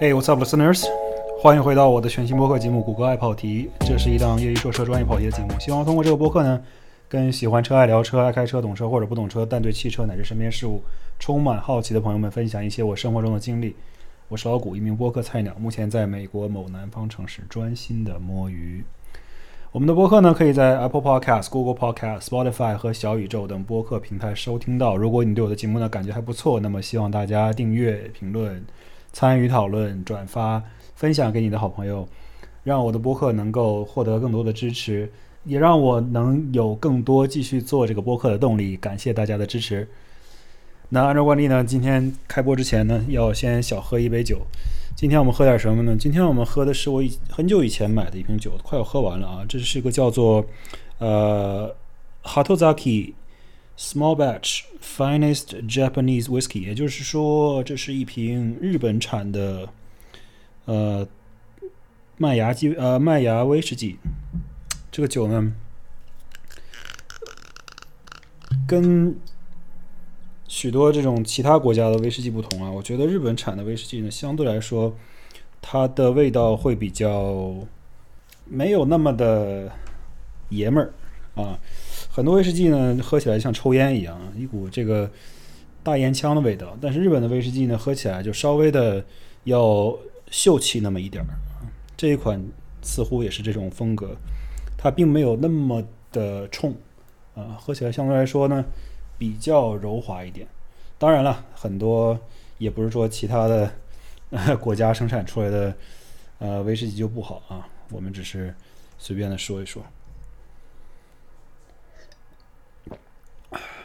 Hey, what's up, listeners？欢迎回到我的全新播客节目《谷歌爱跑题》。这是一档业余说车、专业跑题的节目。希望通过这个播客呢，跟喜欢车、爱聊车、爱开车、懂车或者不懂车，但对汽车乃至身边事物充满好奇的朋友们，分享一些我生活中的经历。我是老谷，一名播客菜鸟，目前在美国某南方城市专心的摸鱼。我们的播客呢，可以在 Apple Podcast、Google Podcast、Spotify 和小宇宙等播客平台收听到。如果你对我的节目呢感觉还不错，那么希望大家订阅、评论、参与讨论、转发、分享给你的好朋友，让我的播客能够获得更多的支持，也让我能有更多继续做这个播客的动力。感谢大家的支持。那按照惯例呢，今天开播之前呢，要先小喝一杯酒。今天我们喝点什么呢？今天我们喝的是我以很久以前买的一瓶酒，快要喝完了啊。这是一个叫做呃 Hatozaki Small Batch Finest Japanese Whiskey，也就是说，这是一瓶日本产的呃麦芽基呃麦芽威士忌。这个酒呢，跟许多这种其他国家的威士忌不同啊，我觉得日本产的威士忌呢，相对来说，它的味道会比较没有那么的爷们儿啊。很多威士忌呢，喝起来像抽烟一样，一股这个大烟枪的味道。但是日本的威士忌呢，喝起来就稍微的要秀气那么一点儿。这一款似乎也是这种风格，它并没有那么的冲啊，喝起来相对来说呢。比较柔滑一点，当然了，很多也不是说其他的呃 国家生产出来的呃威士忌就不好啊，我们只是随便的说一说。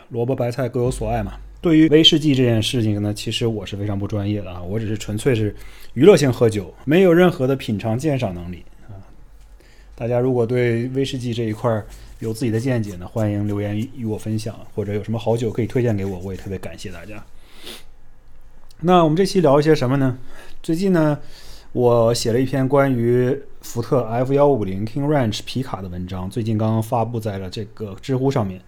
萝卜白菜各有所爱嘛。对于威士忌这件事情呢，其实我是非常不专业的啊，我只是纯粹是娱乐性喝酒，没有任何的品尝鉴赏能力啊。大家如果对威士忌这一块儿，有自己的见解呢，欢迎留言与我分享，或者有什么好酒可以推荐给我，我也特别感谢大家。那我们这期聊一些什么呢？最近呢，我写了一篇关于福特 F 幺五零 King Ranch 皮卡的文章，最近刚刚发布在了这个知乎上面。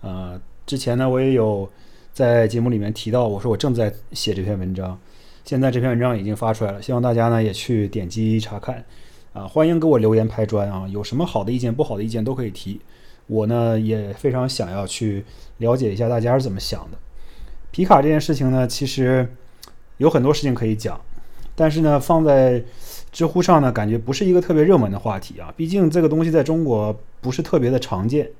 呃，之前呢，我也有在节目里面提到，我说我正在写这篇文章，现在这篇文章已经发出来了，希望大家呢也去点击查看。啊，欢迎给我留言拍砖啊！有什么好的意见、不好的意见都可以提。我呢也非常想要去了解一下大家是怎么想的。皮卡这件事情呢，其实有很多事情可以讲，但是呢，放在知乎上呢，感觉不是一个特别热门的话题啊。毕竟这个东西在中国不是特别的常见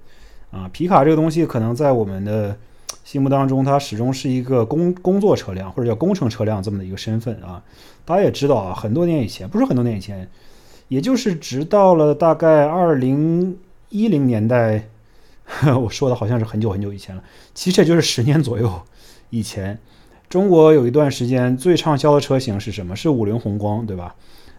啊。皮卡这个东西可能在我们的心目当中，它始终是一个工工作车辆或者叫工程车辆这么的一个身份啊。大家也知道啊，很多年以前，不是很多年以前。也就是直到了大概二零一零年代，我说的好像是很久很久以前了，其实也就是十年左右以前。中国有一段时间最畅销的车型是什么？是五菱宏光，对吧？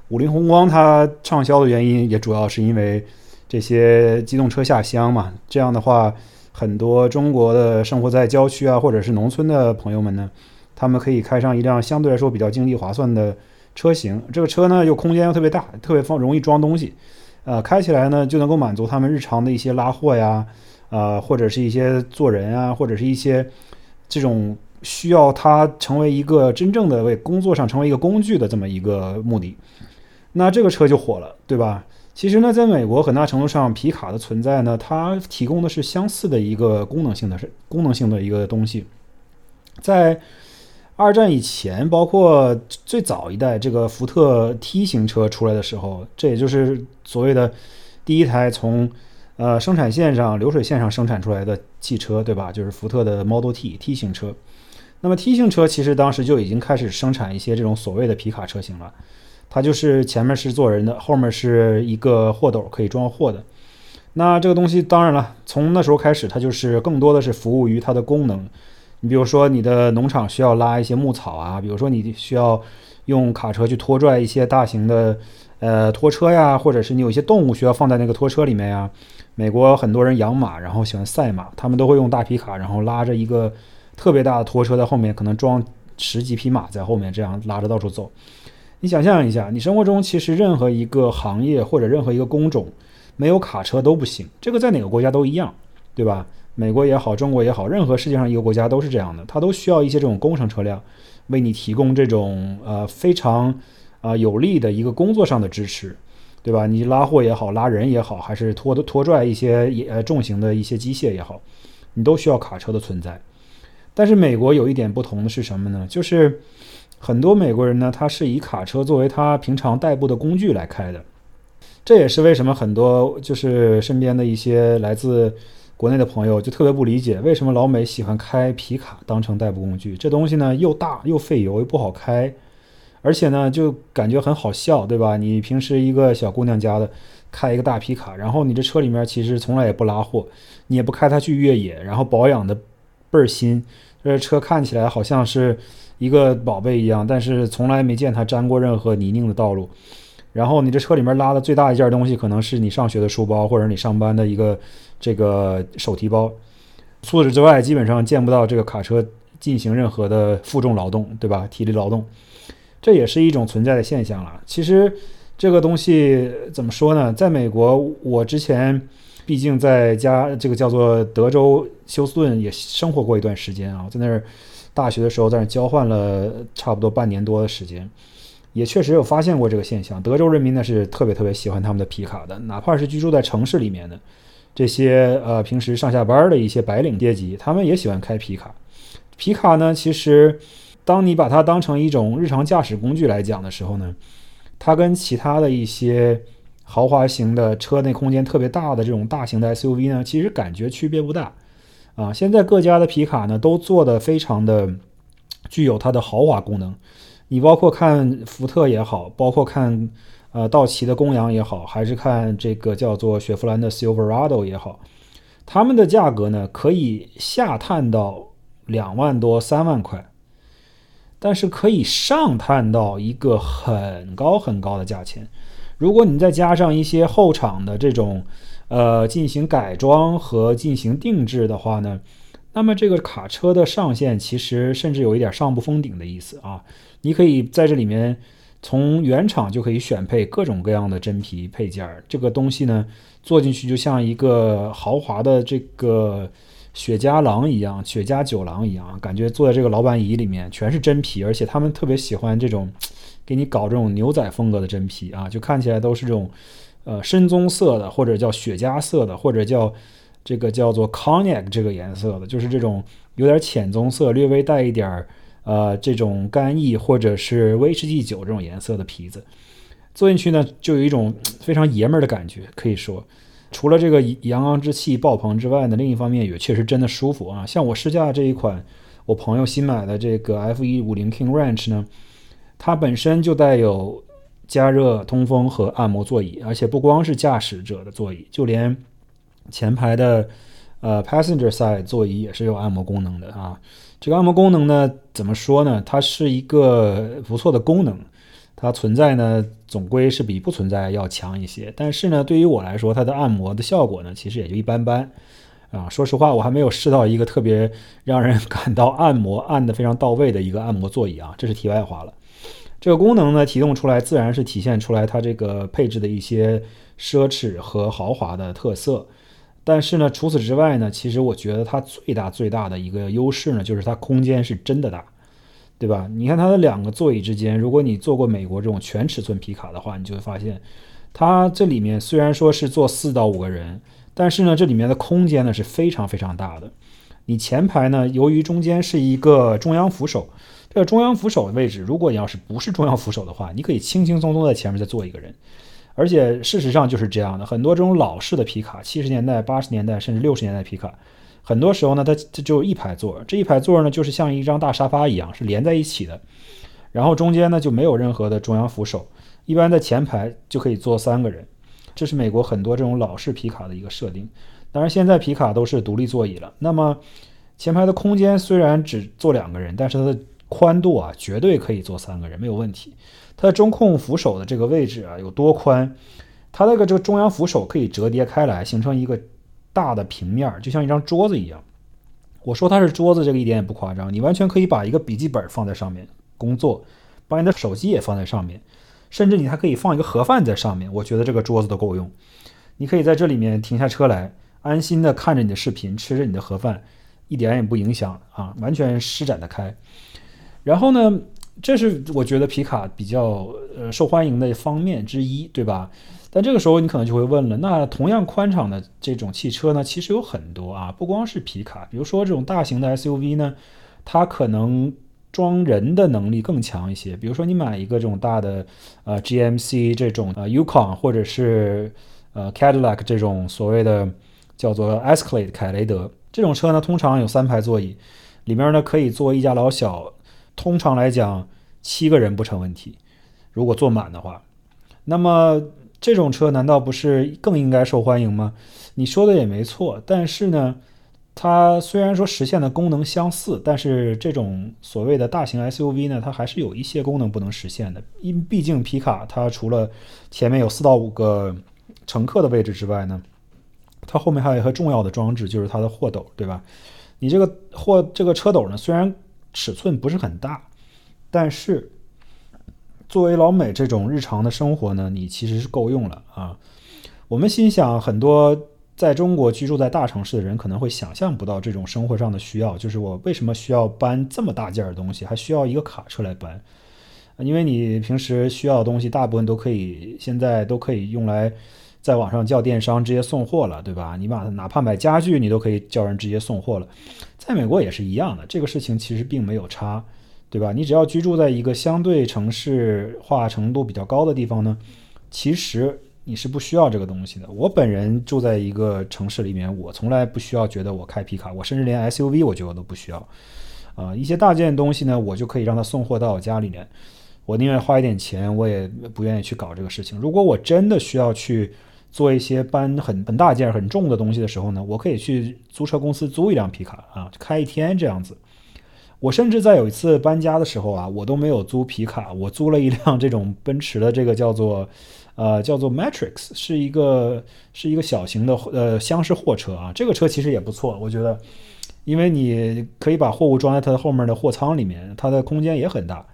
五菱宏光它畅销的原因也主要是因为这些机动车下乡嘛。这样的话，很多中国的生活在郊区啊或者是农村的朋友们呢，他们可以开上一辆相对来说比较经济划算的。车型这个车呢，又空间又特别大，特别方容易装东西，呃，开起来呢就能够满足他们日常的一些拉货呀，呃，或者是一些做人啊，或者是一些这种需要它成为一个真正的为工作上成为一个工具的这么一个目的，那这个车就火了，对吧？其实呢，在美国很大程度上，皮卡的存在呢，它提供的是相似的一个功能性的是功能性的一个东西，在。二战以前，包括最早一代这个福特 T 型车出来的时候，这也就是所谓的第一台从呃生产线上流水线上生产出来的汽车，对吧？就是福特的 Model T T 型车。那么 T 型车其实当时就已经开始生产一些这种所谓的皮卡车型了，它就是前面是坐人的，后面是一个货斗可以装货的。那这个东西当然了，从那时候开始，它就是更多的是服务于它的功能。你比如说，你的农场需要拉一些牧草啊，比如说你需要用卡车去拖拽一些大型的呃拖车呀，或者是你有一些动物需要放在那个拖车里面呀。美国很多人养马，然后喜欢赛马，他们都会用大皮卡，然后拉着一个特别大的拖车在后面，可能装十几匹马在后面，这样拉着到处走。你想象一下，你生活中其实任何一个行业或者任何一个工种没有卡车都不行，这个在哪个国家都一样，对吧？美国也好，中国也好，任何世界上一个国家都是这样的，它都需要一些这种工程车辆，为你提供这种呃非常啊有力的一个工作上的支持，对吧？你拉货也好，拉人也好，还是拖的拖拽一些呃重型的一些机械也好，你都需要卡车的存在。但是美国有一点不同的是什么呢？就是很多美国人呢，他是以卡车作为他平常代步的工具来开的。这也是为什么很多就是身边的一些来自国内的朋友就特别不理解，为什么老美喜欢开皮卡当成代步工具？这东西呢又大又费油又不好开，而且呢就感觉很好笑，对吧？你平时一个小姑娘家的开一个大皮卡，然后你这车里面其实从来也不拉货，你也不开它去越野，然后保养的倍儿新，这车看起来好像是一个宝贝一样，但是从来没见它沾过任何泥泞的道路。然后你这车里面拉的最大一件东西，可能是你上学的书包，或者你上班的一个这个手提包。除此之外，基本上见不到这个卡车进行任何的负重劳动，对吧？体力劳动，这也是一种存在的现象了。其实这个东西怎么说呢？在美国，我之前毕竟在家这个叫做德州休斯顿也生活过一段时间啊，在那儿大学的时候在那儿交换了差不多半年多的时间。也确实有发现过这个现象，德州人民呢是特别特别喜欢他们的皮卡的，哪怕是居住在城市里面的这些呃平时上下班的一些白领阶级，他们也喜欢开皮卡。皮卡呢，其实当你把它当成一种日常驾驶工具来讲的时候呢，它跟其他的一些豪华型的车内空间特别大的这种大型的 SUV 呢，其实感觉区别不大啊。现在各家的皮卡呢都做的非常的具有它的豪华功能。你包括看福特也好，包括看呃道奇的公羊也好，还是看这个叫做雪佛兰的 Silverado 也好，他们的价格呢可以下探到两万多、三万块，但是可以上探到一个很高很高的价钱。如果你再加上一些后场的这种呃进行改装和进行定制的话呢，那么这个卡车的上限其实甚至有一点上不封顶的意思啊。你可以在这里面从原厂就可以选配各种各样的真皮配件儿，这个东西呢坐进去就像一个豪华的这个雪茄狼一样，雪茄酒廊一样，感觉坐在这个老板椅里面全是真皮，而且他们特别喜欢这种给你搞这种牛仔风格的真皮啊，就看起来都是这种呃深棕色的，或者叫雪茄色的，或者叫这个叫做 cognac 这个颜色的，就是这种有点浅棕色，略微带一点儿。呃，这种干邑或者是威士忌酒这种颜色的皮子，坐进去呢，就有一种非常爷们儿的感觉。可以说，除了这个阳刚之气爆棚之外呢，另一方面也确实真的舒服啊。像我试驾这一款我朋友新买的这个 F 一五零 King Ranch 呢，它本身就带有加热、通风和按摩座椅，而且不光是驾驶者的座椅，就连前排的呃 passenger side 座椅也是有按摩功能的啊。这个按摩功能呢，怎么说呢？它是一个不错的功能，它存在呢，总归是比不存在要强一些。但是呢，对于我来说，它的按摩的效果呢，其实也就一般般啊。说实话，我还没有试到一个特别让人感到按摩按得非常到位的一个按摩座椅啊。这是题外话了。这个功能呢，提供出来自然是体现出来它这个配置的一些奢侈和豪华的特色。但是呢，除此之外呢，其实我觉得它最大最大的一个优势呢，就是它空间是真的大，对吧？你看它的两个座椅之间，如果你坐过美国这种全尺寸皮卡的话，你就会发现，它这里面虽然说是坐四到五个人，但是呢，这里面的空间呢是非常非常大的。你前排呢，由于中间是一个中央扶手，这个中央扶手的位置，如果你要是不是中央扶手的话，你可以轻轻松松在前面再坐一个人。而且事实上就是这样的，很多这种老式的皮卡，七十年代、八十年代甚至六十年代皮卡，很多时候呢，它它就一排座，这一排座呢，就是像一张大沙发一样，是连在一起的。然后中间呢就没有任何的中央扶手，一般在前排就可以坐三个人。这是美国很多这种老式皮卡的一个设定。当然，现在皮卡都是独立座椅了。那么前排的空间虽然只坐两个人，但是它的宽度啊，绝对可以坐三个人，没有问题。它的中控扶手的这个位置啊有多宽？它那个这个中央扶手可以折叠开来，形成一个大的平面儿，就像一张桌子一样。我说它是桌子，这个一点也不夸张。你完全可以把一个笔记本放在上面工作，把你的手机也放在上面，甚至你还可以放一个盒饭在上面。我觉得这个桌子都够用。你可以在这里面停下车来，安心的看着你的视频，吃着你的盒饭，一点也不影响啊，完全施展得开。然后呢，这是我觉得皮卡比较呃受欢迎的方面之一，对吧？但这个时候你可能就会问了，那同样宽敞的这种汽车呢，其实有很多啊，不光是皮卡，比如说这种大型的 SUV 呢，它可能装人的能力更强一些。比如说你买一个这种大的呃 GMC 这种呃 Yukon 或者是呃 Cadillac 这种所谓的叫做 Escalade 凯雷德这种车呢，通常有三排座椅，里面呢可以坐一家老小，通常来讲七个人不成问题，如果坐满的话，那么。这种车难道不是更应该受欢迎吗？你说的也没错，但是呢，它虽然说实现的功能相似，但是这种所谓的大型 SUV 呢，它还是有一些功能不能实现的。因毕竟皮卡它除了前面有四到五个乘客的位置之外呢，它后面还有一个重要的装置，就是它的货斗，对吧？你这个货这个车斗呢，虽然尺寸不是很大，但是。作为老美这种日常的生活呢，你其实是够用了啊。我们心想，很多在中国居住在大城市的人可能会想象不到这种生活上的需要，就是我为什么需要搬这么大件的东西，还需要一个卡车来搬？因为你平时需要的东西大部分都可以，现在都可以用来在网上叫电商直接送货了，对吧？你把哪怕买家具，你都可以叫人直接送货了。在美国也是一样的，这个事情其实并没有差。对吧？你只要居住在一个相对城市化程度比较高的地方呢，其实你是不需要这个东西的。我本人住在一个城市里面，我从来不需要觉得我开皮卡，我甚至连 SUV 我觉得我都不需要。啊，一些大件东西呢，我就可以让他送货到我家里面。我宁愿花一点钱，我也不愿意去搞这个事情。如果我真的需要去做一些搬很很大件、很重的东西的时候呢，我可以去租车公司租一辆皮卡啊，开一天这样子。我甚至在有一次搬家的时候啊，我都没有租皮卡，我租了一辆这种奔驰的这个叫做，呃，叫做 Matrix，是一个是一个小型的呃厢式货车啊。这个车其实也不错，我觉得，因为你可以把货物装在它的后面的货舱里面，它的空间也很大，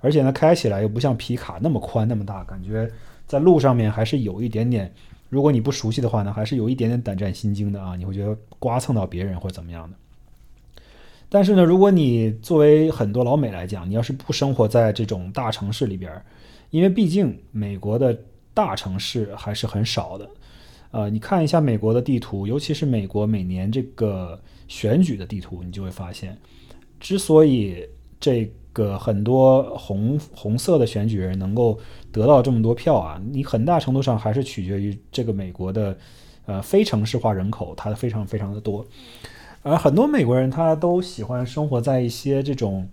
而且呢，开起来又不像皮卡那么宽那么大，感觉在路上面还是有一点点，如果你不熟悉的话呢，还是有一点点胆战心惊的啊，你会觉得刮蹭到别人或怎么样的。但是呢，如果你作为很多老美来讲，你要是不生活在这种大城市里边，因为毕竟美国的大城市还是很少的。呃，你看一下美国的地图，尤其是美国每年这个选举的地图，你就会发现，之所以这个很多红红色的选举人能够得到这么多票啊，你很大程度上还是取决于这个美国的呃非城市化人口，它非常非常的多。而很多美国人他都喜欢生活在一些这种，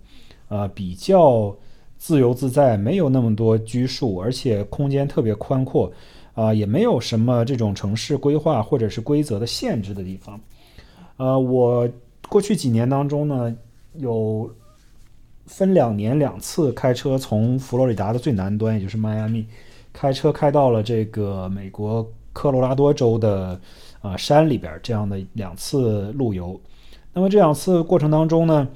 呃，比较自由自在，没有那么多拘束，而且空间特别宽阔，啊，也没有什么这种城市规划或者是规则的限制的地方。呃，我过去几年当中呢，有分两年两次开车从佛罗里达的最南端，也就是迈阿密，开车开到了这个美国科罗拉多州的。啊，山里边这样的两次路游，那么这两次过程当中呢，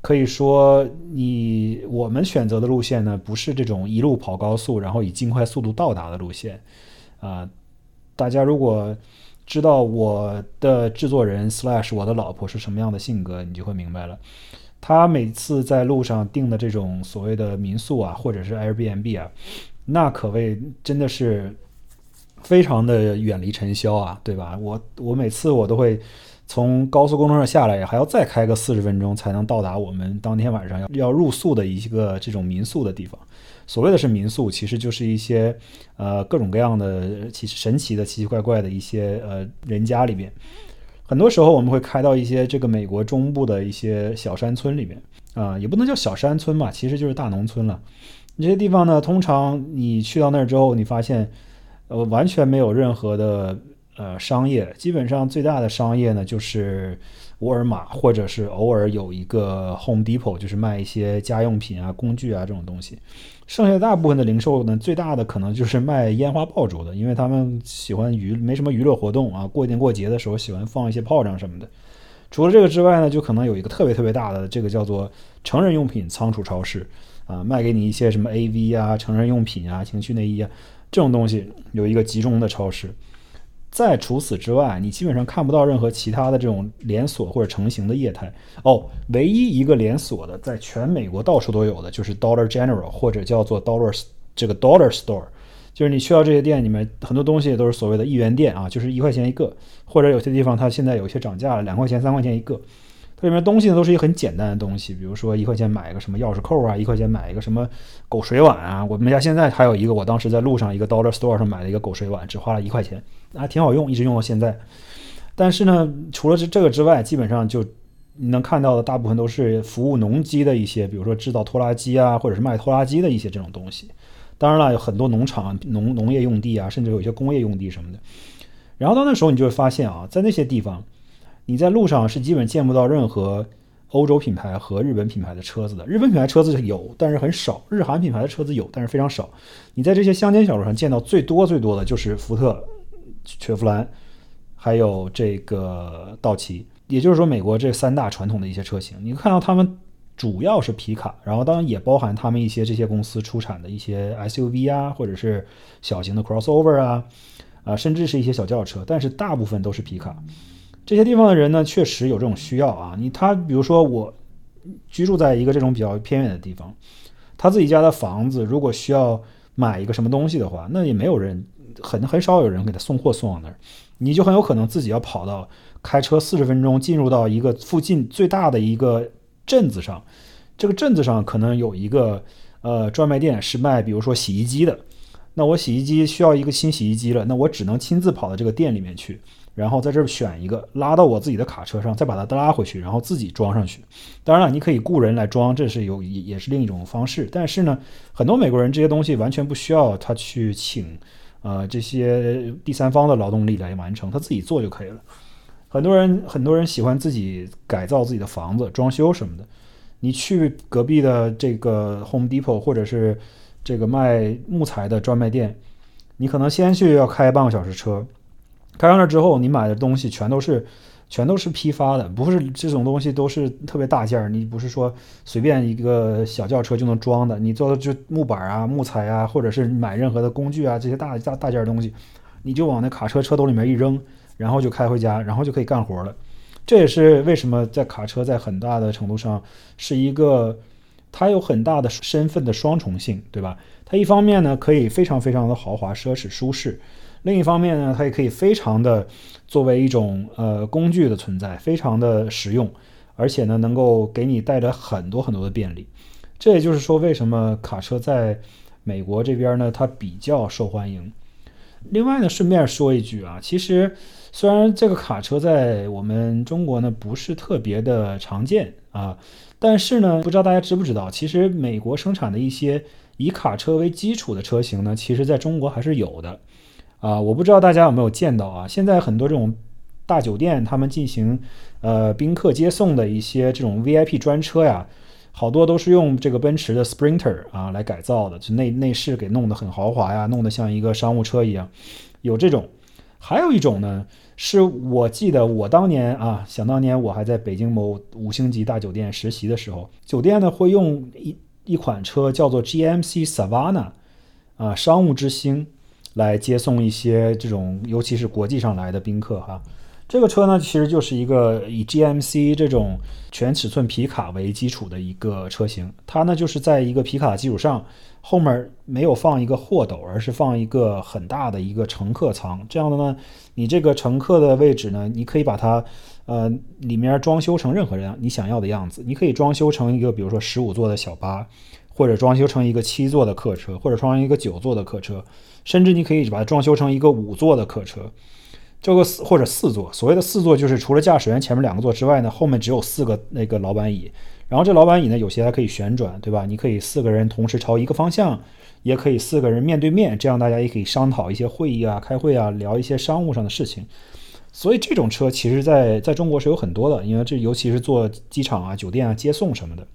可以说你我们选择的路线呢，不是这种一路跑高速，然后以尽快速度到达的路线。啊，大家如果知道我的制作人 slash 我的老婆是什么样的性格，你就会明白了。他每次在路上订的这种所谓的民宿啊，或者是 Airbnb 啊，那可谓真的是。非常的远离尘嚣啊，对吧？我我每次我都会从高速公路上下来，还要再开个四十分钟才能到达我们当天晚上要要入宿的一个这种民宿的地方。所谓的是民宿，其实就是一些呃各种各样的奇神奇的奇奇怪怪的一些呃人家里边。很多时候我们会开到一些这个美国中部的一些小山村里面啊，也不能叫小山村嘛，其实就是大农村了。这些地方呢，通常你去到那儿之后，你发现。呃，完全没有任何的呃商业，基本上最大的商业呢就是沃尔玛，或者是偶尔有一个 Home Depot，就是卖一些家用品啊、工具啊这种东西。剩下大部分的零售呢，最大的可能就是卖烟花爆竹的，因为他们喜欢娱没什么娱乐活动啊，过年过节的时候喜欢放一些炮仗什么的。除了这个之外呢，就可能有一个特别特别大的这个叫做成人用品仓储超市啊，卖给你一些什么 AV 啊、成人用品啊、情趣内衣啊。这种东西有一个集中的超市，在除此之外，你基本上看不到任何其他的这种连锁或者成型的业态。哦，唯一一个连锁的，在全美国到处都有的，就是 Dollar General 或者叫做 Dollar 这个 Dollar Store，就是你去到这些店里面，很多东西都是所谓的一元店啊，就是一块钱一个，或者有些地方它现在有些涨价了，两块钱、三块钱一个。这里面东西呢都是一个很简单的东西，比如说一块钱买一个什么钥匙扣啊，一块钱买一个什么狗水碗啊。我们家现在还有一个，我当时在路上一个 Dollar Store 上买了一个狗水碗，只花了一块钱，还挺好用，一直用到现在。但是呢，除了这这个之外，基本上就你能看到的大部分都是服务农机的一些，比如说制造拖拉机啊，或者是卖拖拉机的一些这种东西。当然了，有很多农场、农农业用地啊，甚至有一些工业用地什么的。然后到那时候，你就会发现啊，在那些地方。你在路上是基本见不到任何欧洲品牌和日本品牌的车子的。日本品牌车子有，但是很少；日韩品牌的车子有，但是非常少。你在这些乡间小路上见到最多最多的就是福特、雪佛兰，还有这个道奇。也就是说，美国这三大传统的一些车型，你看到他们主要是皮卡，然后当然也包含他们一些这些公司出产的一些 SUV 啊，或者是小型的 crossover 啊，啊，甚至是一些小轿车，但是大部分都是皮卡。这些地方的人呢，确实有这种需要啊。你他比如说我居住在一个这种比较偏远的地方，他自己家的房子如果需要买一个什么东西的话，那也没有人很很少有人给他送货送到那儿，你就很有可能自己要跑到开车四十分钟进入到一个附近最大的一个镇子上，这个镇子上可能有一个呃专卖店是卖比如说洗衣机的，那我洗衣机需要一个新洗衣机了，那我只能亲自跑到这个店里面去。然后在这儿选一个，拉到我自己的卡车上，再把它拉回去，然后自己装上去。当然了，你可以雇人来装，这是有也也是另一种方式。但是呢，很多美国人这些东西完全不需要他去请，呃，这些第三方的劳动力来完成，他自己做就可以了。很多人很多人喜欢自己改造自己的房子、装修什么的。你去隔壁的这个 Home Depot 或者是这个卖木材的专卖店，你可能先去要开半个小时车。开上了之后，你买的东西全都是，全都是批发的，不是这种东西都是特别大件儿。你不是说随便一个小轿车就能装的，你做的就木板啊、木材啊，或者是买任何的工具啊，这些大大大件儿东西，你就往那卡车车斗里面一扔，然后就开回家，然后就可以干活了。这也是为什么在卡车在很大的程度上是一个，它有很大的身份的双重性，对吧？它一方面呢可以非常非常的豪华、奢侈、舒适。另一方面呢，它也可以非常的作为一种呃工具的存在，非常的实用，而且呢能够给你带来很多很多的便利。这也就是说，为什么卡车在美国这边呢它比较受欢迎。另外呢，顺便说一句啊，其实虽然这个卡车在我们中国呢不是特别的常见啊，但是呢，不知道大家知不知道，其实美国生产的一些以卡车为基础的车型呢，其实在中国还是有的。啊，我不知道大家有没有见到啊？现在很多这种大酒店，他们进行呃宾客接送的一些这种 VIP 专车呀，好多都是用这个奔驰的 Sprinter 啊来改造的，就内内饰给弄得很豪华呀，弄得像一个商务车一样。有这种，还有一种呢，是我记得我当年啊，想当年我还在北京某五星级大酒店实习的时候，酒店呢会用一一款车叫做 GMC Savana 啊，商务之星。来接送一些这种，尤其是国际上来的宾客哈。这个车呢，其实就是一个以 GMC 这种全尺寸皮卡为基础的一个车型。它呢，就是在一个皮卡的基础上，后面没有放一个货斗，而是放一个很大的一个乘客舱。这样的呢，你这个乘客的位置呢，你可以把它呃里面装修成任何人你想要的样子。你可以装修成一个，比如说十五座的小巴。或者装修成一个七座的客车，或者装一个九座的客车，甚至你可以把它装修成一个五座的客车，这个四或者四座。所谓的四座就是除了驾驶员前面两个座之外呢，后面只有四个那个老板椅。然后这老板椅呢，有些还可以旋转，对吧？你可以四个人同时朝一个方向，也可以四个人面对面，这样大家也可以商讨一些会议啊、开会啊、聊一些商务上的事情。所以这种车其实在在中国是有很多的，因为这尤其是做机场啊、酒店啊接送什么的。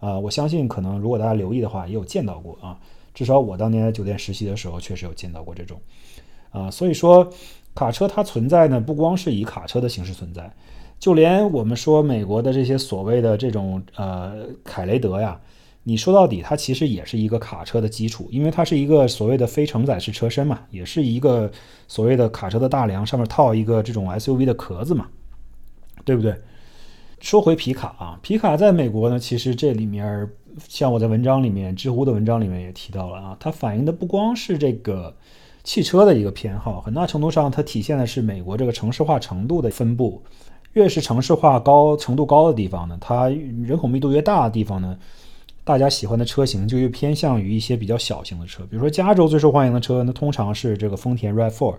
啊，我相信可能如果大家留意的话，也有见到过啊。至少我当年在酒店实习的时候，确实有见到过这种。啊，所以说卡车它存在呢，不光是以卡车的形式存在，就连我们说美国的这些所谓的这种呃凯雷德呀，你说到底，它其实也是一个卡车的基础，因为它是一个所谓的非承载式车身嘛，也是一个所谓的卡车的大梁，上面套一个这种 SUV 的壳子嘛，对不对？说回皮卡啊，皮卡在美国呢，其实这里面像我在文章里面，知乎的文章里面也提到了啊，它反映的不光是这个汽车的一个偏好，很大程度上它体现的是美国这个城市化程度的分布。越是城市化高程度高的地方呢，它人口密度越大的地方呢，大家喜欢的车型就越偏向于一些比较小型的车。比如说加州最受欢迎的车那，通常是这个丰田 RAV4。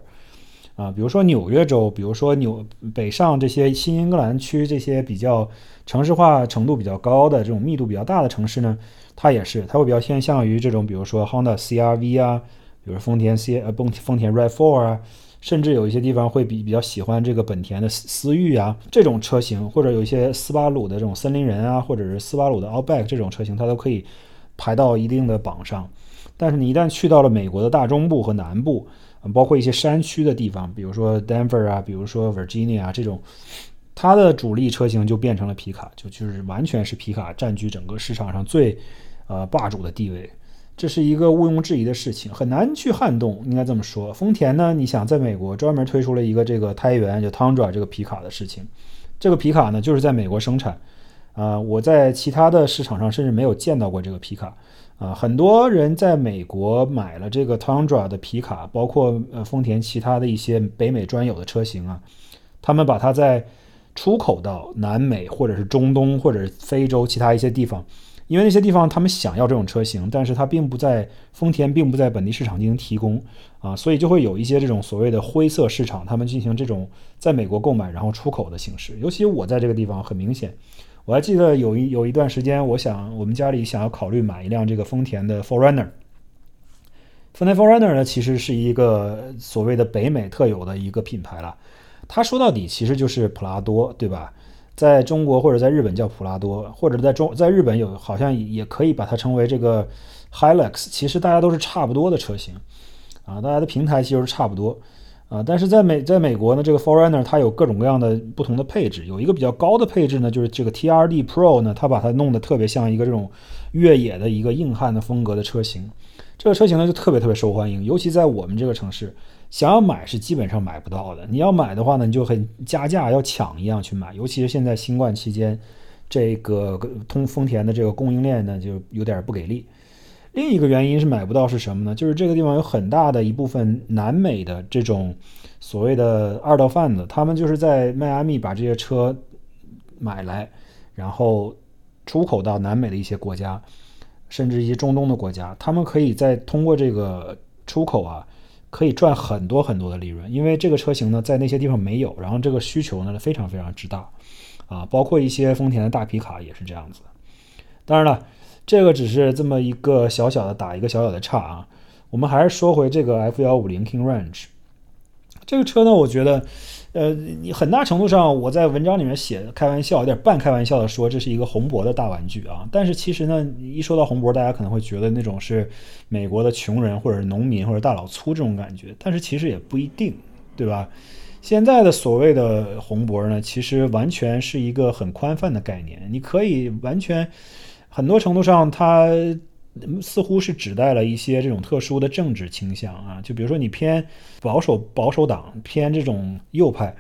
啊，比如说纽约州，比如说纽北上这些新英格兰区这些比较城市化程度比较高的这种密度比较大的城市呢，它也是，它会比较偏向于这种，比如说 Honda CRV 啊，比如丰田 C 呃丰丰田 RAV4 啊，甚至有一些地方会比比较喜欢这个本田的思域啊这种车型，或者有一些斯巴鲁的这种森林人啊，或者是斯巴鲁的 Outback 这种车型，它都可以排到一定的榜上。但是你一旦去到了美国的大中部和南部，包括一些山区的地方，比如说 Denver 啊，比如说 Virginia 啊这种，它的主力车型就变成了皮卡，就就是完全是皮卡占据整个市场上最呃霸主的地位，这是一个毋庸置疑的事情，很难去撼动，应该这么说。丰田呢，你想在美国专门推出了一个这个胎源就 Tundra 这个皮卡的事情，这个皮卡呢就是在美国生产，啊，我在其他的市场上甚至没有见到过这个皮卡。啊，很多人在美国买了这个 Tundra 的皮卡，包括呃丰田其他的一些北美专有的车型啊，他们把它在出口到南美或者是中东或者是非洲其他一些地方，因为那些地方他们想要这种车型，但是它并不在丰田并不在本地市场进行提供啊，所以就会有一些这种所谓的灰色市场，他们进行这种在美国购买然后出口的形式，尤其我在这个地方很明显。我还记得有一有一段时间，我想我们家里想要考虑买一辆这个丰田的 Forerunner。丰田 Forerunner 呢，其实是一个所谓的北美特有的一个品牌了。它说到底其实就是普拉多，对吧？在中国或者在日本叫普拉多，或者在中在日本有好像也可以把它称为这个 Hilux。其实大家都是差不多的车型啊，大家的平台其实差不多。啊，但是在美在美国呢，这个 Forerunner 它有各种各样的不同的配置，有一个比较高的配置呢，就是这个 TRD Pro 呢，它把它弄得特别像一个这种越野的一个硬汉的风格的车型。这个车型呢就特别特别受欢迎，尤其在我们这个城市，想要买是基本上买不到的。你要买的话呢，你就很加价要抢一样去买，尤其是现在新冠期间，这个通丰田的这个供应链呢就有点不给力。另一个原因是买不到是什么呢？就是这个地方有很大的一部分南美的这种所谓的二道贩子，他们就是在迈阿密把这些车买来，然后出口到南美的一些国家，甚至一些中东的国家，他们可以在通过这个出口啊，可以赚很多很多的利润，因为这个车型呢在那些地方没有，然后这个需求呢非常非常之大，啊，包括一些丰田的大皮卡也是这样子。当然了。这个只是这么一个小小的打一个小小的岔啊，我们还是说回这个 F 幺五零 King Ranch 这个车呢，我觉得，呃，你很大程度上我在文章里面写开玩笑，有点半开玩笑的说这是一个红博的大玩具啊，但是其实呢，一说到红博，大家可能会觉得那种是美国的穷人或者农民或者大老粗这种感觉，但是其实也不一定，对吧？现在的所谓的红博呢，其实完全是一个很宽泛的概念，你可以完全。很多程度上，它似乎是指代了一些这种特殊的政治倾向啊，就比如说你偏保守保守党，偏这种右派，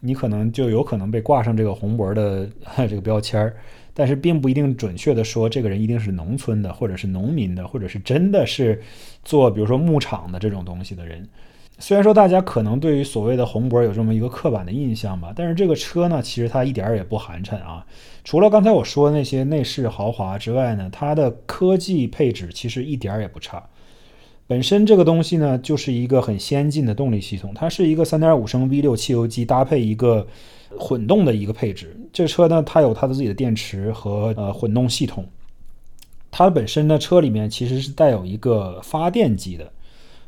你可能就有可能被挂上这个红脖的 这个标签儿，但是并不一定准确的说这个人一定是农村的，或者是农民的，或者是真的是做比如说牧场的这种东西的人。虽然说大家可能对于所谓的红博有这么一个刻板的印象吧，但是这个车呢，其实它一点儿也不寒碜啊。除了刚才我说的那些内饰豪华之外呢，它的科技配置其实一点儿也不差。本身这个东西呢，就是一个很先进的动力系统，它是一个3.5升 V6 汽油机搭配一个混动的一个配置。这车呢，它有它的自己的电池和呃混动系统。它本身呢，车里面其实是带有一个发电机的。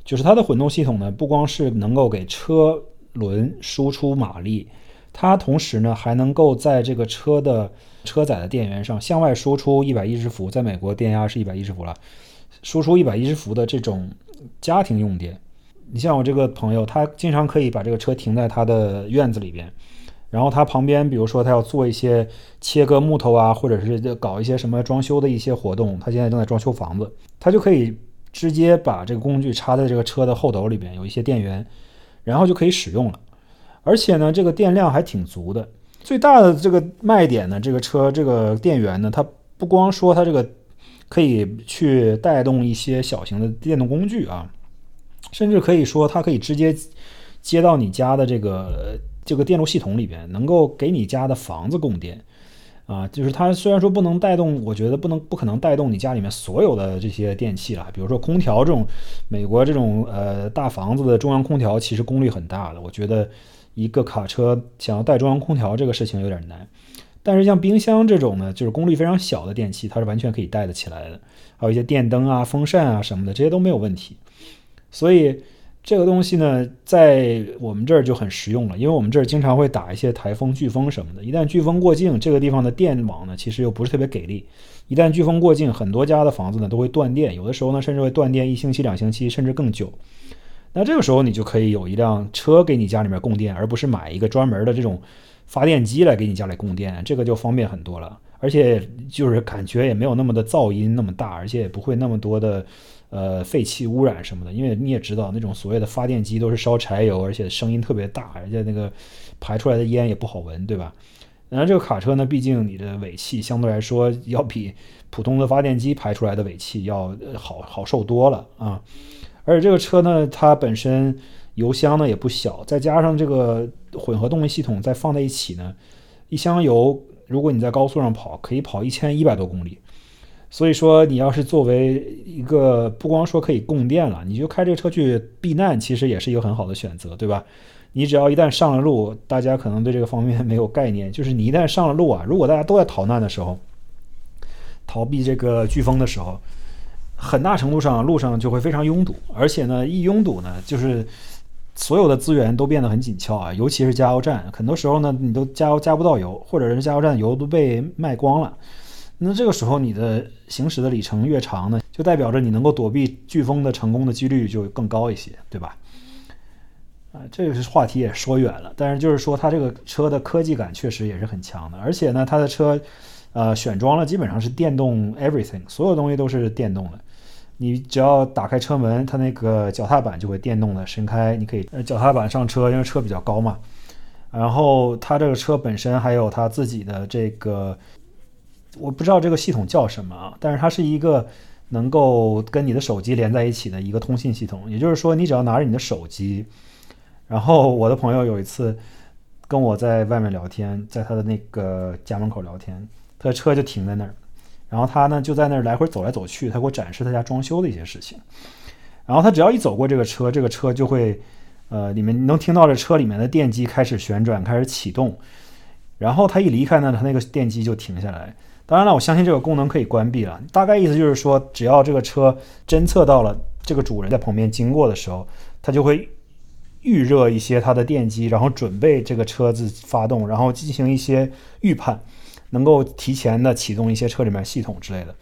就是它的混动系统呢，不光是能够给车轮输出马力，它同时呢还能够在这个车的车载的电源上向外输出一百一十伏，在美国电压是一百一十伏了，输出一百一十伏的这种家庭用电。你像我这个朋友，他经常可以把这个车停在他的院子里边，然后他旁边，比如说他要做一些切割木头啊，或者是搞一些什么装修的一些活动，他现在正在装修房子，他就可以直接把这个工具插在这个车的后斗里边，有一些电源，然后就可以使用了。而且呢，这个电量还挺足的。最大的这个卖点呢，这个车这个电源呢，它不光说它这个可以去带动一些小型的电动工具啊，甚至可以说它可以直接接到你家的这个。这个电路系统里边能够给你家的房子供电，啊，就是它虽然说不能带动，我觉得不能不可能带动你家里面所有的这些电器了，比如说空调这种，美国这种呃大房子的中央空调其实功率很大的，我觉得一个卡车想要带中央空调这个事情有点难，但是像冰箱这种呢，就是功率非常小的电器，它是完全可以带得起来的，还有一些电灯啊、风扇啊什么的，这些都没有问题，所以。这个东西呢，在我们这儿就很实用了，因为我们这儿经常会打一些台风、飓风什么的。一旦飓风过境，这个地方的电网呢，其实又不是特别给力。一旦飓风过境，很多家的房子呢都会断电，有的时候呢甚至会断电一星期、两星期，甚至更久。那这个时候你就可以有一辆车给你家里面供电，而不是买一个专门的这种发电机来给你家里供电，这个就方便很多了。而且就是感觉也没有那么的噪音那么大，而且也不会那么多的。呃，废气污染什么的，因为你也知道，那种所谓的发电机都是烧柴油，而且声音特别大，而且那个排出来的烟也不好闻，对吧？然后这个卡车呢，毕竟你的尾气相对来说要比普通的发电机排出来的尾气要好好受多了啊。而且这个车呢，它本身油箱呢也不小，再加上这个混合动力系统再放在一起呢，一箱油如果你在高速上跑，可以跑一千一百多公里。所以说，你要是作为一个不光说可以供电了，你就开这个车去避难，其实也是一个很好的选择，对吧？你只要一旦上了路，大家可能对这个方面没有概念，就是你一旦上了路啊，如果大家都在逃难的时候，逃避这个飓风的时候，很大程度上路上就会非常拥堵，而且呢，一拥堵呢，就是所有的资源都变得很紧俏啊，尤其是加油站，很多时候呢，你都加油加不到油，或者是加油站油都被卖光了。那这个时候，你的行驶的里程越长呢，就代表着你能够躲避飓风的成功的几率就更高一些，对吧？啊，这个是话题也说远了，但是就是说，它这个车的科技感确实也是很强的，而且呢，它的车，呃，选装了基本上是电动 everything，所有东西都是电动的。你只要打开车门，它那个脚踏板就会电动的伸开，你可以脚踏板上车，因为车比较高嘛。然后它这个车本身还有它自己的这个。我不知道这个系统叫什么啊，但是它是一个能够跟你的手机连在一起的一个通信系统。也就是说，你只要拿着你的手机，然后我的朋友有一次跟我在外面聊天，在他的那个家门口聊天，他的车就停在那儿，然后他呢就在那儿来回走来走去，他给我展示他家装修的一些事情。然后他只要一走过这个车，这个车就会呃里面能听到这车里面的电机开始旋转，开始启动。然后他一离开呢，他那个电机就停下来。当然了，我相信这个功能可以关闭了。大概意思就是说，只要这个车侦测到了这个主人在旁边经过的时候，它就会预热一些它的电机，然后准备这个车子发动，然后进行一些预判，能够提前的启动一些车里面系统之类的。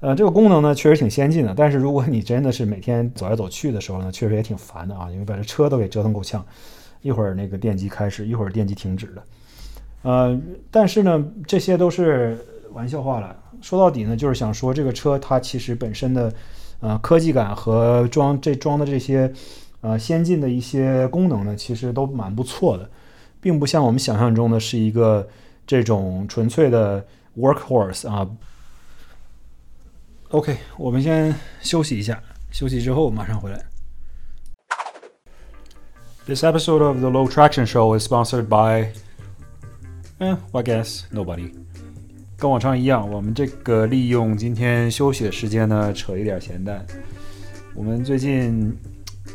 呃，这个功能呢确实挺先进的，但是如果你真的是每天走来走去的时候呢，确实也挺烦的啊，因为把这车都给折腾够呛，一会儿那个电机开始，一会儿电机停止的。呃，但是呢，这些都是。玩笑话了，说到底呢，就是想说这个车它其实本身的，呃，科技感和装这装的这些，呃，先进的一些功能呢，其实都蛮不错的，并不像我们想象中的是一个这种纯粹的 workhorse 啊。OK，我们先休息一下，休息之后马上回来。This episode of the Low Traction Show is sponsored by, eh, I guess nobody. 跟往常一样，我们这个利用今天休息的时间呢，扯一点闲淡。我们最近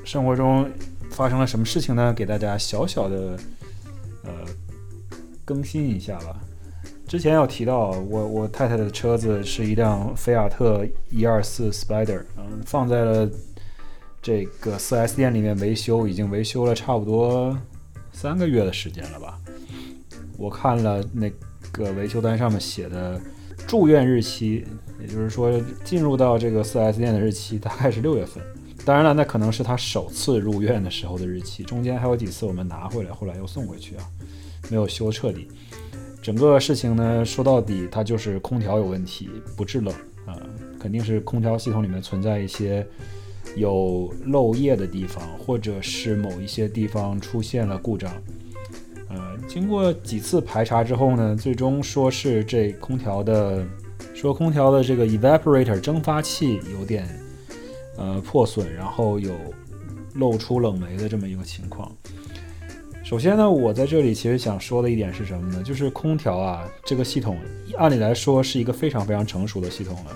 生活中发生了什么事情呢？给大家小小的呃更新一下吧。之前有提到，我我太太的车子是一辆菲亚特一二四 Spider，嗯，放在了这个 4S 店里面维修，已经维修了差不多三个月的时间了吧。我看了那。个维修单上面写的住院日期，也就是说进入到这个 4S 店的日期大概是六月份。当然了，那可能是他首次入院的时候的日期，中间还有几次我们拿回来，后来又送回去啊。没有修彻底。整个事情呢，说到底它就是空调有问题，不制冷啊，肯定是空调系统里面存在一些有漏液的地方，或者是某一些地方出现了故障。呃，经过几次排查之后呢，最终说是这空调的，说空调的这个 evaporator 蒸发器有点呃破损，然后有露出冷媒的这么一个情况。首先呢，我在这里其实想说的一点是什么呢？就是空调啊这个系统，按理来说是一个非常非常成熟的系统了。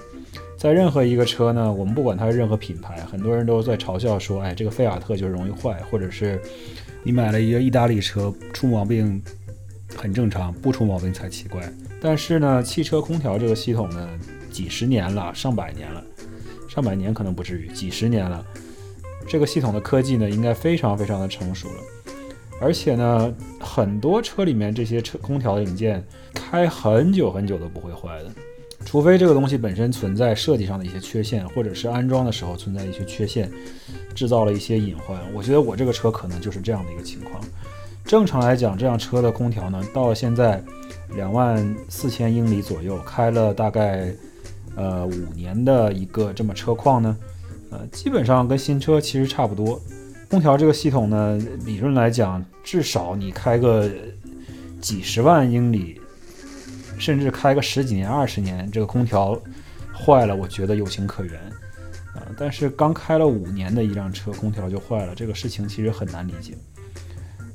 在任何一个车呢，我们不管它是任何品牌，很多人都在嘲笑说，哎，这个菲亚特就容易坏，或者是。你买了一个意大利车，出毛病很正常，不出毛病才奇怪。但是呢，汽车空调这个系统呢，几十年了，上百年了，上百年可能不至于，几十年了。这个系统的科技呢，应该非常非常的成熟了。而且呢，很多车里面这些车空调的零件，开很久很久都不会坏的。除非这个东西本身存在设计上的一些缺陷，或者是安装的时候存在一些缺陷，制造了一些隐患。我觉得我这个车可能就是这样的一个情况。正常来讲，这辆车的空调呢，到现在两万四千英里左右，开了大概呃五年的一个这么车况呢，呃，基本上跟新车其实差不多。空调这个系统呢，理论来讲，至少你开个几十万英里。甚至开个十几年、二十年，这个空调坏了，我觉得有情可原啊。但是刚开了五年的一辆车，空调就坏了，这个事情其实很难理解。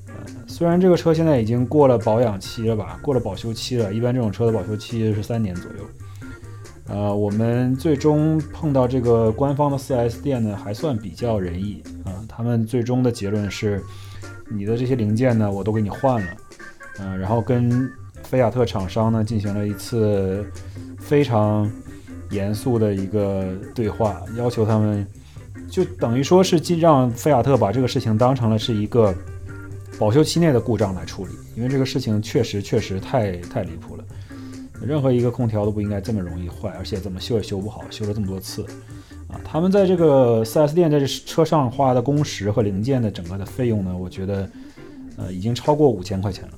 呃，虽然这个车现在已经过了保养期了吧，过了保修期了，一般这种车的保修期是三年左右。呃，我们最终碰到这个官方的 4S 店呢，还算比较仁义啊。他们最终的结论是，你的这些零件呢，我都给你换了，嗯，然后跟。菲亚特厂商呢进行了一次非常严肃的一个对话，要求他们就等于说是尽让菲亚特把这个事情当成了是一个保修期内的故障来处理，因为这个事情确实确实太太离谱了。任何一个空调都不应该这么容易坏，而且怎么修也修不好，修了这么多次啊！他们在这个 4S 店在这车上花的工时和零件的整个的费用呢，我觉得呃已经超过五千块钱了。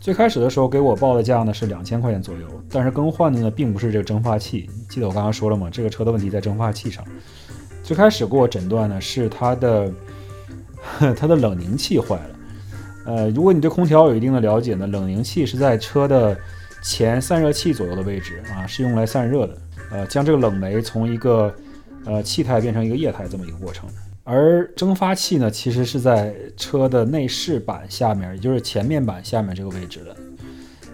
最开始的时候给我报的价呢是两千块钱左右，但是更换的呢并不是这个蒸发器。记得我刚刚说了吗？这个车的问题在蒸发器上。最开始给我诊断呢是它的 它的冷凝器坏了。呃，如果你对空调有一定的了解呢，冷凝器是在车的前散热器左右的位置啊，是用来散热的。呃，将这个冷媒从一个呃气态变成一个液态这么一个过程。而蒸发器呢，其实是在车的内饰板下面，也就是前面板下面这个位置的。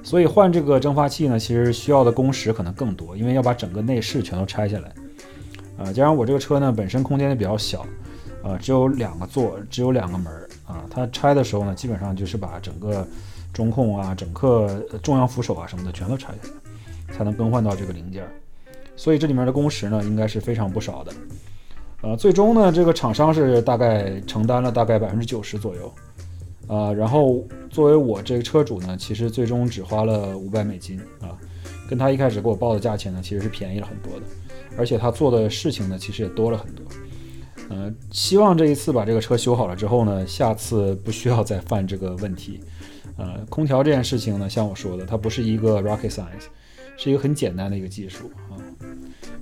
所以换这个蒸发器呢，其实需要的工时可能更多，因为要把整个内饰全都拆下来。啊，加上我这个车呢本身空间也比较小，啊，只有两个座，只有两个门儿啊。它拆的时候呢，基本上就是把整个中控啊、整个中央扶手啊什么的全都拆下来，才能更换到这个零件。所以这里面的工时呢，应该是非常不少的。呃，最终呢，这个厂商是大概承担了大概百分之九十左右，啊，然后作为我这个车主呢，其实最终只花了五百美金啊，跟他一开始给我报的价钱呢，其实是便宜了很多的，而且他做的事情呢，其实也多了很多，呃，希望这一次把这个车修好了之后呢，下次不需要再犯这个问题，呃，空调这件事情呢，像我说的，它不是一个 rocket science，是一个很简单的一个技术啊。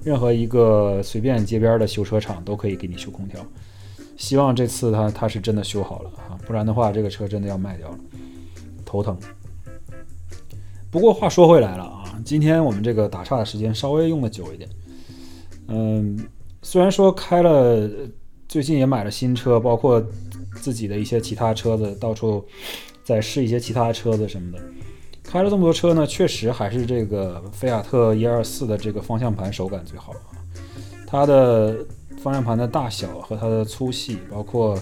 任何一个随便街边的修车厂都可以给你修空调，希望这次他他是真的修好了啊，不然的话这个车真的要卖掉了，头疼。不过话说回来了啊，今天我们这个打岔的时间稍微用的久一点，嗯，虽然说开了，最近也买了新车，包括自己的一些其他车子，到处在试一些其他车子什么的。开了这么多车呢，确实还是这个菲亚特一二四的这个方向盘手感最好啊。它的方向盘的大小和它的粗细，包括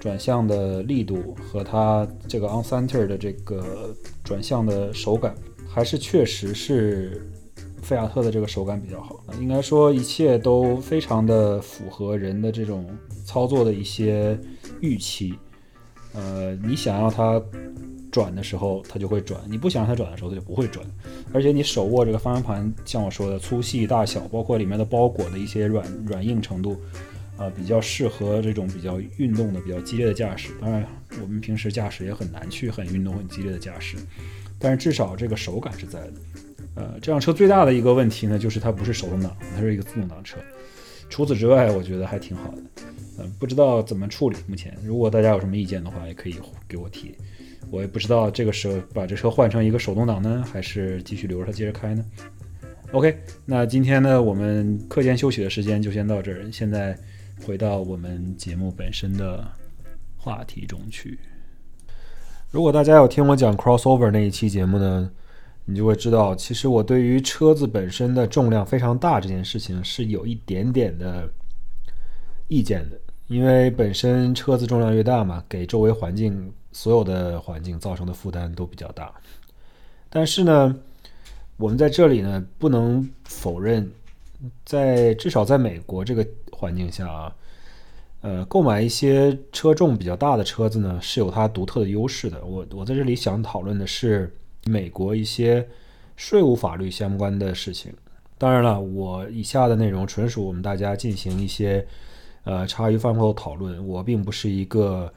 转向的力度和它这个 on center 的这个转向的手感，还是确实是菲亚特的这个手感比较好。应该说一切都非常的符合人的这种操作的一些预期。呃，你想要它。转的时候它就会转，你不想让它转的时候它就不会转。而且你手握这个方向盘，像我说的粗细大小，包括里面的包裹的一些软软硬程度，啊，比较适合这种比较运动的、比较激烈的驾驶。当然，我们平时驾驶也很难去很运动、很激烈的驾驶，但是至少这个手感是在的。呃，这辆车最大的一个问题呢，就是它不是手动挡，它是一个自动挡车。除此之外，我觉得还挺好的。嗯，不知道怎么处理。目前，如果大家有什么意见的话，也可以给我提。我也不知道这个时候把这车换成一个手动挡呢，还是继续留着它接着开呢？OK，那今天呢，我们课间休息的时间就先到这儿。现在回到我们节目本身的话题中去。如果大家有听我讲 crossover 那一期节目呢？你就会知道，其实我对于车子本身的重量非常大这件事情是有一点点的意见的，因为本身车子重量越大嘛，给周围环境所有的环境造成的负担都比较大。但是呢，我们在这里呢不能否认，在至少在美国这个环境下啊，呃，购买一些车重比较大的车子呢是有它独特的优势的。我我在这里想讨论的是。美国一些税务法律相关的事情，当然了，我以下的内容纯属我们大家进行一些呃茶余饭后讨论。我并不是一个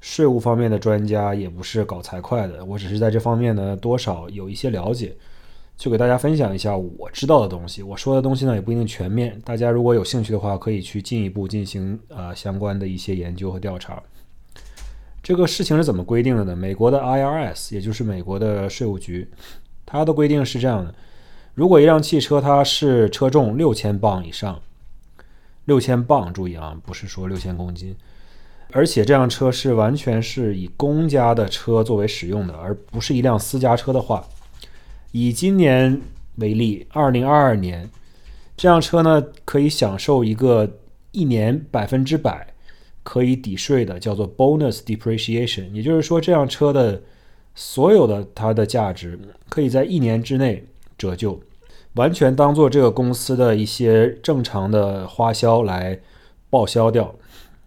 税务方面的专家，也不是搞财会的，我只是在这方面呢多少有一些了解，就给大家分享一下我知道的东西。我说的东西呢也不一定全面，大家如果有兴趣的话，可以去进一步进行呃相关的一些研究和调查。这个事情是怎么规定的呢？美国的 IRS，也就是美国的税务局，它的规定是这样的：如果一辆汽车它是车重六千磅以上，六千磅，注意啊，不是说六千公斤，而且这辆车是完全是以公家的车作为使用的，而不是一辆私家车的话，以今年为例，二零二二年，这辆车呢可以享受一个一年百分之百。可以抵税的叫做 bonus depreciation，也就是说，这辆车的所有的它的价值可以在一年之内折旧，完全当做这个公司的一些正常的花销来报销掉。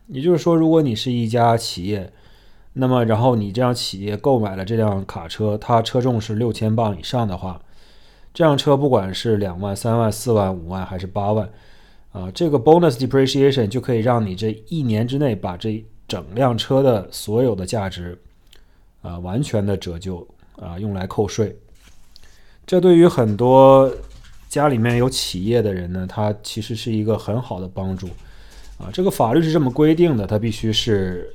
也就是说，如果你是一家企业，那么然后你这样企业购买了这辆卡车，它车重是六千磅以上的话，这辆车不管是两万、三万、四万、五万还是八万。啊，这个 bonus depreciation 就可以让你这一年之内把这整辆车的所有的价值啊完全的折旧啊，用来扣税。这对于很多家里面有企业的人呢，它其实是一个很好的帮助啊。这个法律是这么规定的，它必须是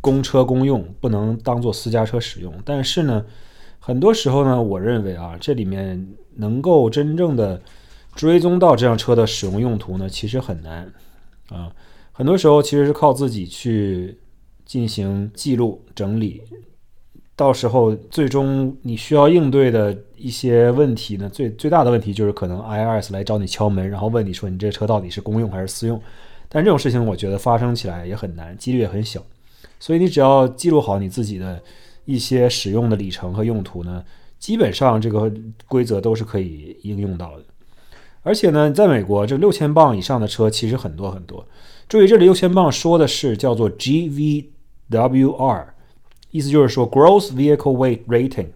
公车公用，不能当做私家车使用。但是呢，很多时候呢，我认为啊，这里面能够真正的。追踪到这辆车的使用用途呢，其实很难啊。很多时候其实是靠自己去进行记录整理，到时候最终你需要应对的一些问题呢，最最大的问题就是可能 IRS 来找你敲门，然后问你说你这车到底是公用还是私用。但这种事情我觉得发生起来也很难，几率也很小。所以你只要记录好你自己的一些使用的里程和用途呢，基本上这个规则都是可以应用到的。而且呢，在美国，这六千磅以上的车其实很多很多。注意，这里六千磅说的是叫做 GVWR，意思就是说 Gross Vehicle Weight Rating。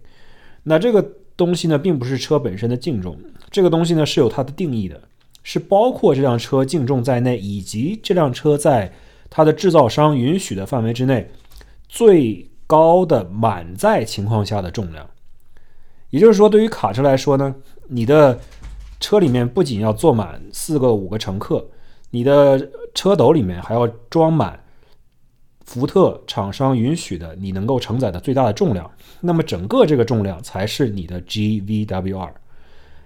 那这个东西呢，并不是车本身的净重，这个东西呢是有它的定义的，是包括这辆车净重在内，以及这辆车在它的制造商允许的范围之内最高的满载情况下的重量。也就是说，对于卡车来说呢，你的车里面不仅要坐满四个五个乘客，你的车斗里面还要装满福特厂商允许的你能够承载的最大的重量。那么整个这个重量才是你的 GVWR。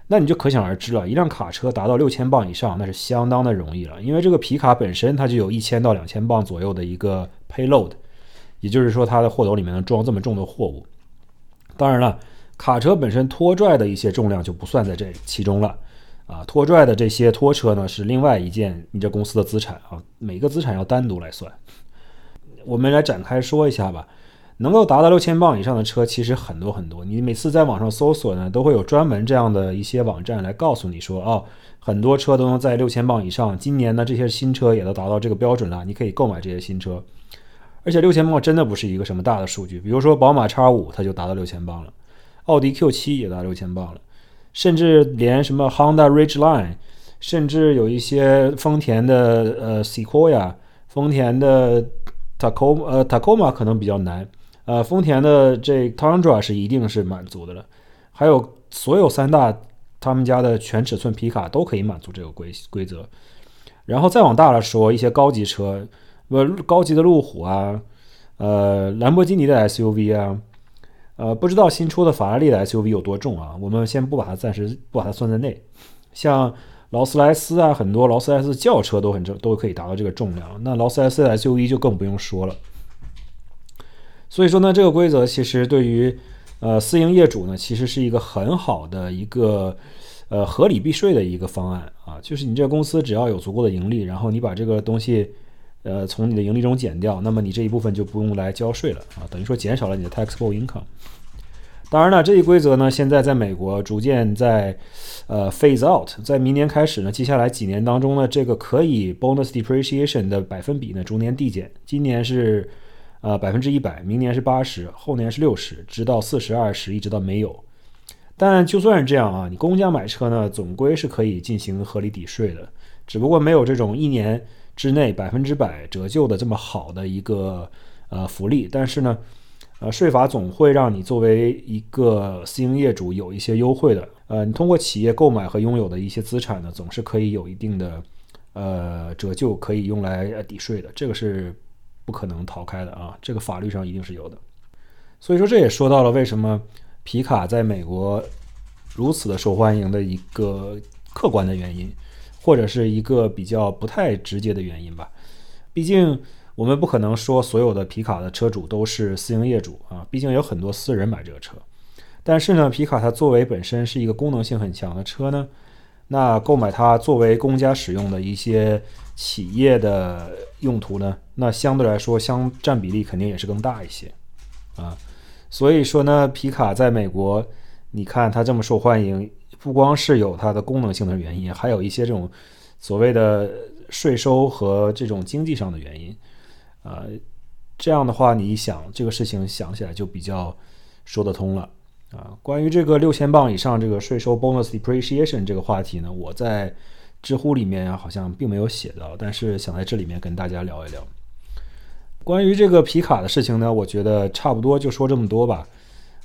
那你就可想而知了，一辆卡车达到六千磅以上，那是相当的容易了。因为这个皮卡本身它就有一千到两千磅左右的一个 payload，也就是说它的货斗里面能装这么重的货物。当然了，卡车本身拖拽的一些重量就不算在这其中了。啊，拖拽的这些拖车呢，是另外一件你这公司的资产啊，每个资产要单独来算。我们来展开说一下吧。能够达到六千磅以上的车其实很多很多，你每次在网上搜索呢，都会有专门这样的一些网站来告诉你说，哦，很多车都能在六千磅以上。今年呢，这些新车也都达到这个标准了，你可以购买这些新车。而且六千磅真的不是一个什么大的数据，比如说宝马 X5 它就达到六千磅了，奥迪 Q7 也达六千磅了。甚至连什么 Honda Ridgeline，甚至有一些丰田的呃 Sequoia，丰田的 Tacoma，呃 Tacoma 可能比较难，呃丰田的这 Tundra 是一定是满足的了，还有所有三大他们家的全尺寸皮卡都可以满足这个规规则，然后再往大了说，一些高级车，不高级的路虎啊，呃兰博基尼的 SUV 啊。呃，不知道新出的法拉利的 SUV 有多重啊？我们先不把它暂时不把它算在内。像劳斯莱斯啊，很多劳斯莱斯轿车都很重，都可以达到这个重量。那劳斯莱斯的 SUV 就更不用说了。所以说呢，这个规则其实对于呃私营业主呢，其实是一个很好的一个呃合理避税的一个方案啊。就是你这个公司只要有足够的盈利，然后你把这个东西。呃，从你的盈利中减掉，那么你这一部分就不用来交税了啊，等于说减少了你的 taxable income。当然了，这一规则呢，现在在美国逐渐在呃 phase out，在明年开始呢，接下来几年当中呢，这个可以 bonus depreciation 的百分比呢逐年递减，今年是呃百分之一百，明年是八十，后年是六十，直到四十二十，一直到没有。但就算是这样啊，你公家买车呢，总归是可以进行合理抵税的，只不过没有这种一年。之内百分之百折旧的这么好的一个呃福利，但是呢，呃税法总会让你作为一个私营业主有一些优惠的。呃，你通过企业购买和拥有的一些资产呢，总是可以有一定的呃折旧，可以用来抵税的。这个是不可能逃开的啊，这个法律上一定是有的。所以说，这也说到了为什么皮卡在美国如此的受欢迎的一个客观的原因。或者是一个比较不太直接的原因吧，毕竟我们不可能说所有的皮卡的车主都是私营业主啊，毕竟有很多私人买这个车。但是呢，皮卡它作为本身是一个功能性很强的车呢，那购买它作为公家使用的一些企业的用途呢，那相对来说相占比例肯定也是更大一些啊。所以说呢，皮卡在美国，你看它这么受欢迎。不光是有它的功能性的原因，还有一些这种所谓的税收和这种经济上的原因。呃，这样的话，你想这个事情想起来就比较说得通了啊。关于这个六千磅以上这个税收 bonus depreciation 这个话题呢，我在知乎里面好像并没有写到，但是想在这里面跟大家聊一聊。关于这个皮卡的事情呢，我觉得差不多就说这么多吧。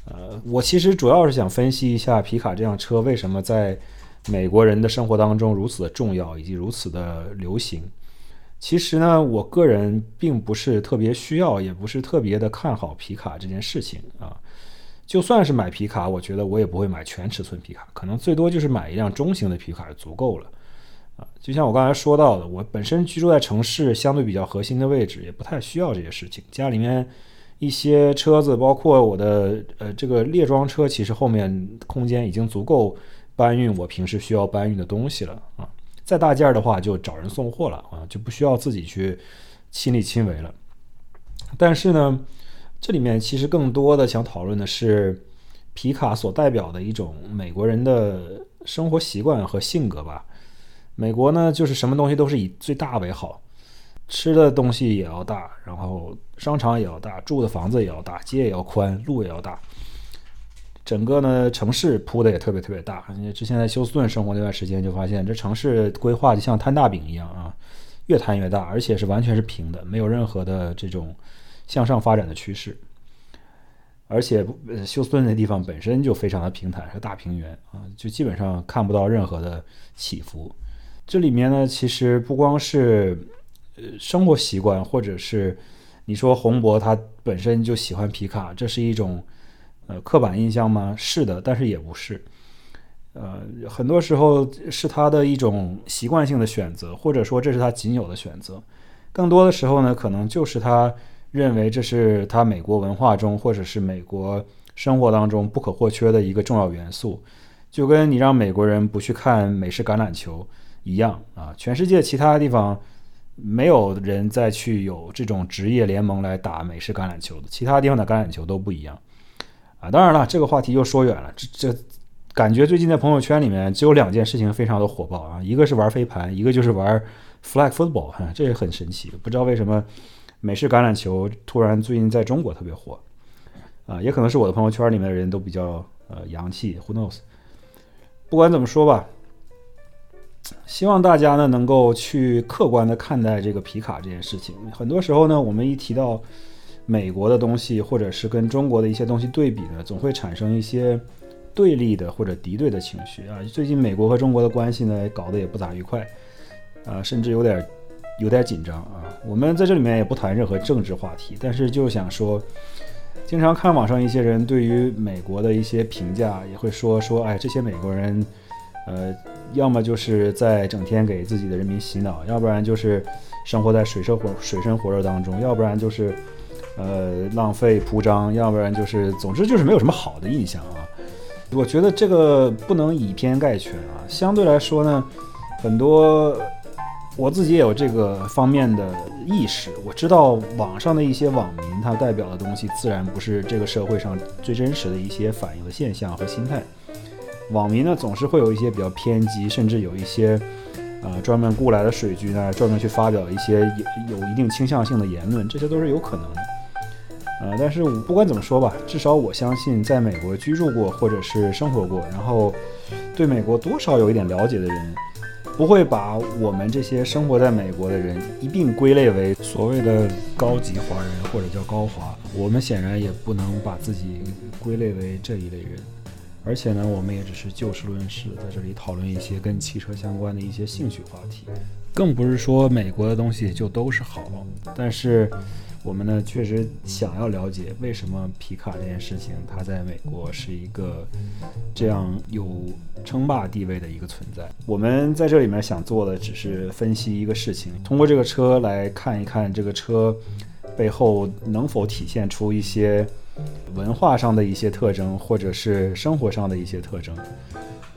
呃，我其实主要是想分析一下皮卡这辆车为什么在美国人的生活当中如此的重要，以及如此的流行。其实呢，我个人并不是特别需要，也不是特别的看好皮卡这件事情啊。就算是买皮卡，我觉得我也不会买全尺寸皮卡，可能最多就是买一辆中型的皮卡就足够了啊。就像我刚才说到的，我本身居住在城市相对比较核心的位置，也不太需要这些事情，家里面。一些车子，包括我的呃这个列装车，其实后面空间已经足够搬运我平时需要搬运的东西了啊。再大件儿的话，就找人送货了啊，就不需要自己去亲力亲为了。但是呢，这里面其实更多的想讨论的是皮卡所代表的一种美国人的生活习惯和性格吧。美国呢，就是什么东西都是以最大为好。吃的东西也要大，然后商场也要大，住的房子也要大，街也要宽，路也要大。整个呢城市铺的也特别特别大。你之前在休斯顿生活那段时间，就发现这城市规划就像摊大饼一样啊，越摊越大，而且是完全是平的，没有任何的这种向上发展的趋势。而且休斯顿那地方本身就非常的平坦，是大平原啊，就基本上看不到任何的起伏。这里面呢，其实不光是。呃，生活习惯，或者是你说洪博他本身就喜欢皮卡，这是一种呃刻板印象吗？是的，但是也不是。呃，很多时候是他的一种习惯性的选择，或者说这是他仅有的选择。更多的时候呢，可能就是他认为这是他美国文化中，或者是美国生活当中不可或缺的一个重要元素。就跟你让美国人不去看美式橄榄球一样啊，全世界其他地方。没有人再去有这种职业联盟来打美式橄榄球的，其他地方的橄榄球都不一样啊。当然了，这个话题又说远了。这这感觉最近在朋友圈里面只有两件事情非常的火爆啊，一个是玩飞盘，一个就是玩 flag football，哈，这也很神奇。不知道为什么美式橄榄球突然最近在中国特别火啊，也可能是我的朋友圈里面的人都比较呃洋气，who knows？不管怎么说吧。希望大家呢能够去客观的看待这个皮卡这件事情。很多时候呢，我们一提到美国的东西，或者是跟中国的一些东西对比呢，总会产生一些对立的或者敌对的情绪啊。最近美国和中国的关系呢，搞得也不咋愉快，啊，甚至有点有点紧张啊。我们在这里面也不谈任何政治话题，但是就想说，经常看网上一些人对于美国的一些评价，也会说说，哎，这些美国人。呃，要么就是在整天给自己的人民洗脑，要不然就是生活在水深火水深火热当中，要不然就是呃浪费铺张，要不然就是总之就是没有什么好的印象啊。我觉得这个不能以偏概全啊。相对来说呢，很多我自己也有这个方面的意识，我知道网上的一些网民他代表的东西，自然不是这个社会上最真实的一些反映的现象和心态。网民呢总是会有一些比较偏激，甚至有一些，呃，专门雇来的水军呢，专门去发表一些有有一定倾向性的言论，这些都是有可能的。呃，但是不管怎么说吧，至少我相信，在美国居住过或者是生活过，然后对美国多少有一点了解的人，不会把我们这些生活在美国的人一并归类为所谓的高级华人或者叫高华。我们显然也不能把自己归类为这一类人。而且呢，我们也只是就事论事，在这里讨论一些跟汽车相关的一些兴趣话题，更不是说美国的东西就都是好。但是，我们呢确实想要了解为什么皮卡这件事情，它在美国是一个这样有称霸地位的一个存在。我们在这里面想做的只是分析一个事情，通过这个车来看一看这个车背后能否体现出一些。文化上的一些特征，或者是生活上的一些特征，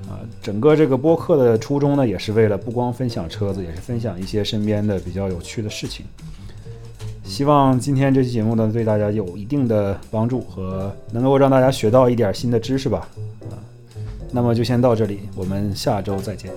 啊，整个这个播客的初衷呢，也是为了不光分享车子，也是分享一些身边的比较有趣的事情。希望今天这期节目呢，对大家有一定的帮助和能够让大家学到一点新的知识吧。啊，那么就先到这里，我们下周再见。